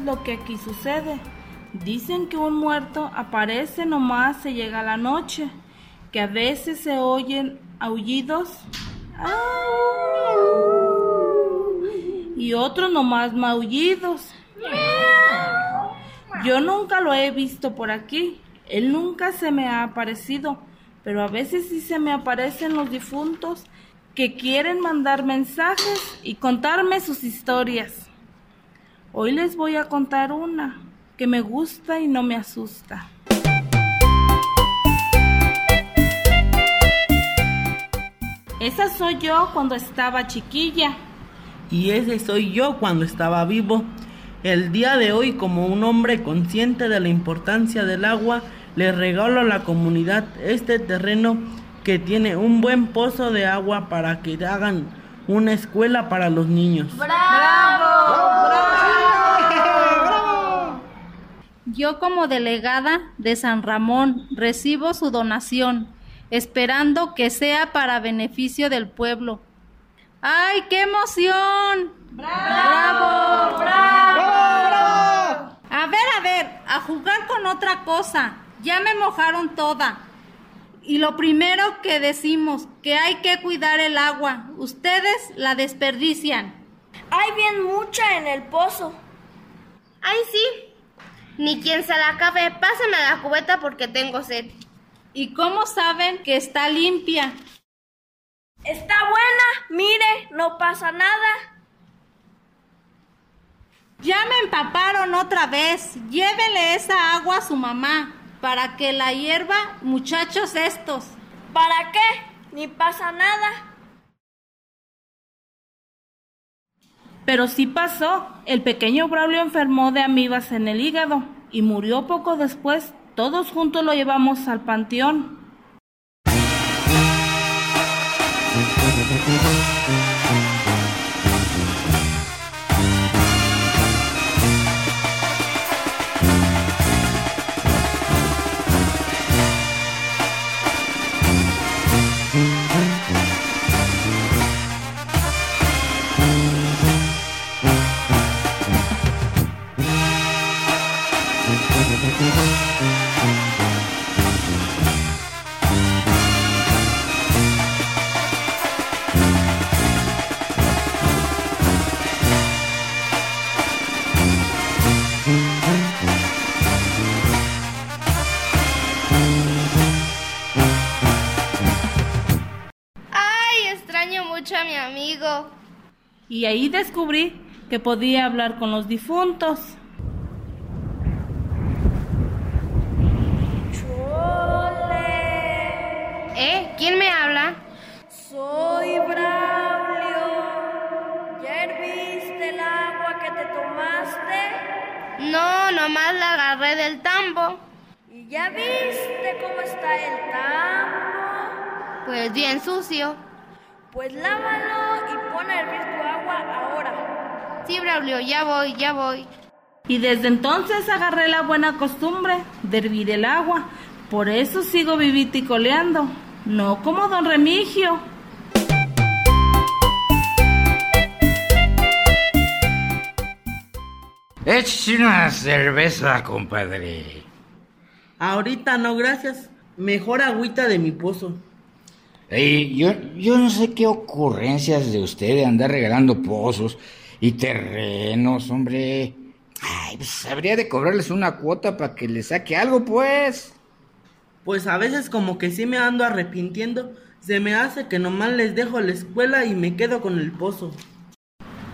lo que aquí sucede. Dicen que un muerto aparece nomás se llega la noche, que a veces se oyen aullidos y otros nomás maullidos. Yo nunca lo he visto por aquí, él nunca se me ha aparecido, pero a veces sí se me aparecen los difuntos que quieren mandar mensajes y contarme sus historias. Hoy les voy a contar una que me gusta y no me asusta. Esa soy yo cuando estaba chiquilla. Y ese soy yo cuando estaba vivo. El día de hoy, como un hombre consciente de la importancia del agua, le regalo a la comunidad este terreno que tiene un buen pozo de agua para que hagan una escuela para los niños. Yo como delegada de San Ramón recibo su donación, esperando que sea para beneficio del pueblo. ¡Ay, qué emoción! ¡Bravo! ¡Bravo! A ver, a ver, a jugar con otra cosa. Ya me mojaron toda. Y lo primero que decimos, que hay que cuidar el agua. Ustedes la desperdician. Hay bien mucha en el pozo. Ay, sí. Ni quien se la acabe. Pásame la cubeta porque tengo sed. ¿Y cómo saben que está limpia? Está buena. Mire, no pasa nada. Ya me empaparon otra vez. Llévele esa agua a su mamá para que la hierva, muchachos estos. ¿Para qué? Ni pasa nada. Pero sí pasó. El pequeño Braulio enfermó de amibas en el hígado y murió poco después. Todos juntos lo llevamos al panteón. Mucho a mi amigo. Y ahí descubrí que podía hablar con los difuntos. ¿Eh? ¿Quién me habla? Soy Braulio. ¿Ya herviste el agua que te tomaste? No, nomás la agarré del tambo. ¿Y ya viste cómo está el tambo? Pues bien sucio. Pues lávalo y pon a hervir tu agua ahora. Sí, Braulio, ya voy, ya voy. Y desde entonces agarré la buena costumbre de hervir el agua. Por eso sigo viviticoleando. No como don Remigio. Échese una cerveza, compadre. Ahorita no, gracias. Mejor agüita de mi pozo. Ey, yo, yo no sé qué ocurrencias de usted de andar regalando pozos y terrenos, hombre. Ay, pues habría de cobrarles una cuota para que le saque algo, pues. Pues a veces como que sí me ando arrepintiendo. Se me hace que nomás les dejo la escuela y me quedo con el pozo.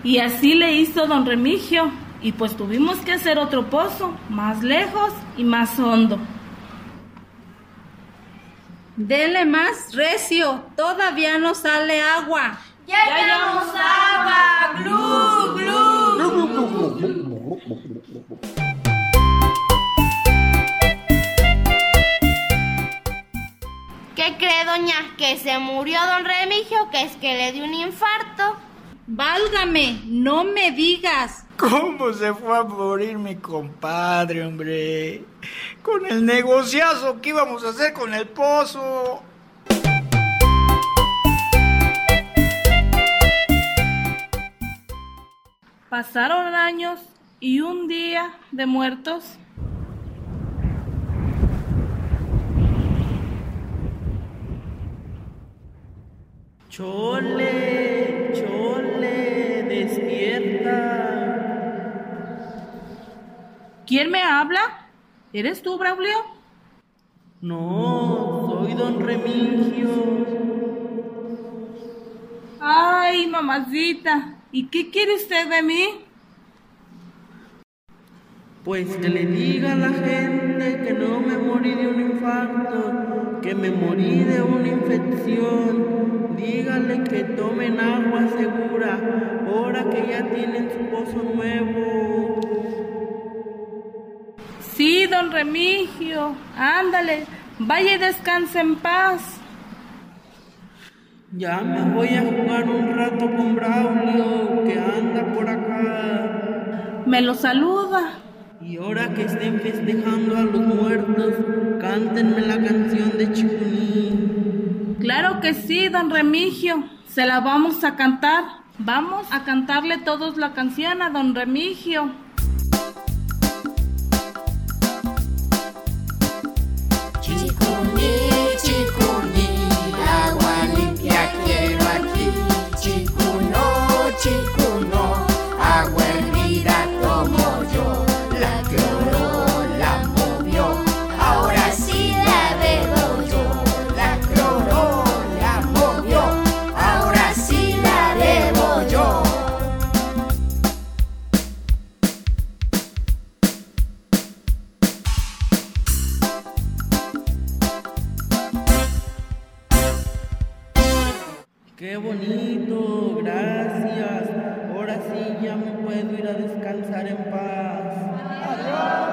Y así le hizo don Remigio. Y pues tuvimos que hacer otro pozo, más lejos y más hondo. Dele más recio, todavía no sale agua. ¡Ya llevamos agua! ¡Glu, glu! ¿Qué cree, doña? ¿Que se murió don Remigio? ¿Que es que le dio un infarto? Válgame, no me digas. ¿Cómo se fue a morir mi compadre, hombre? Con el negociazo que íbamos a hacer con el pozo. Pasaron años y un día de muertos. Chole, chole, despierta. ¿Quién me habla? ¿Eres tú, Braulio? No, soy don Remigio. Ay, mamacita, ¿y qué quiere usted de mí? Pues que le diga a la gente que no me morí de un infarto, que me morí de una infección. Dígale que tomen agua segura, ahora que ya tienen su pozo nuevo. Don Remigio, ándale, vaya y descanse en paz. Ya me voy a jugar un rato con Braulio, que anda por acá. Me lo saluda. Y ahora que estén festejando a los muertos, cántenme la canción de Chicuní. Claro que sí, don Remigio. Se la vamos a cantar. Vamos a cantarle todos la canción a don Remigio. Puedo ir a descansar en paz. Adiós.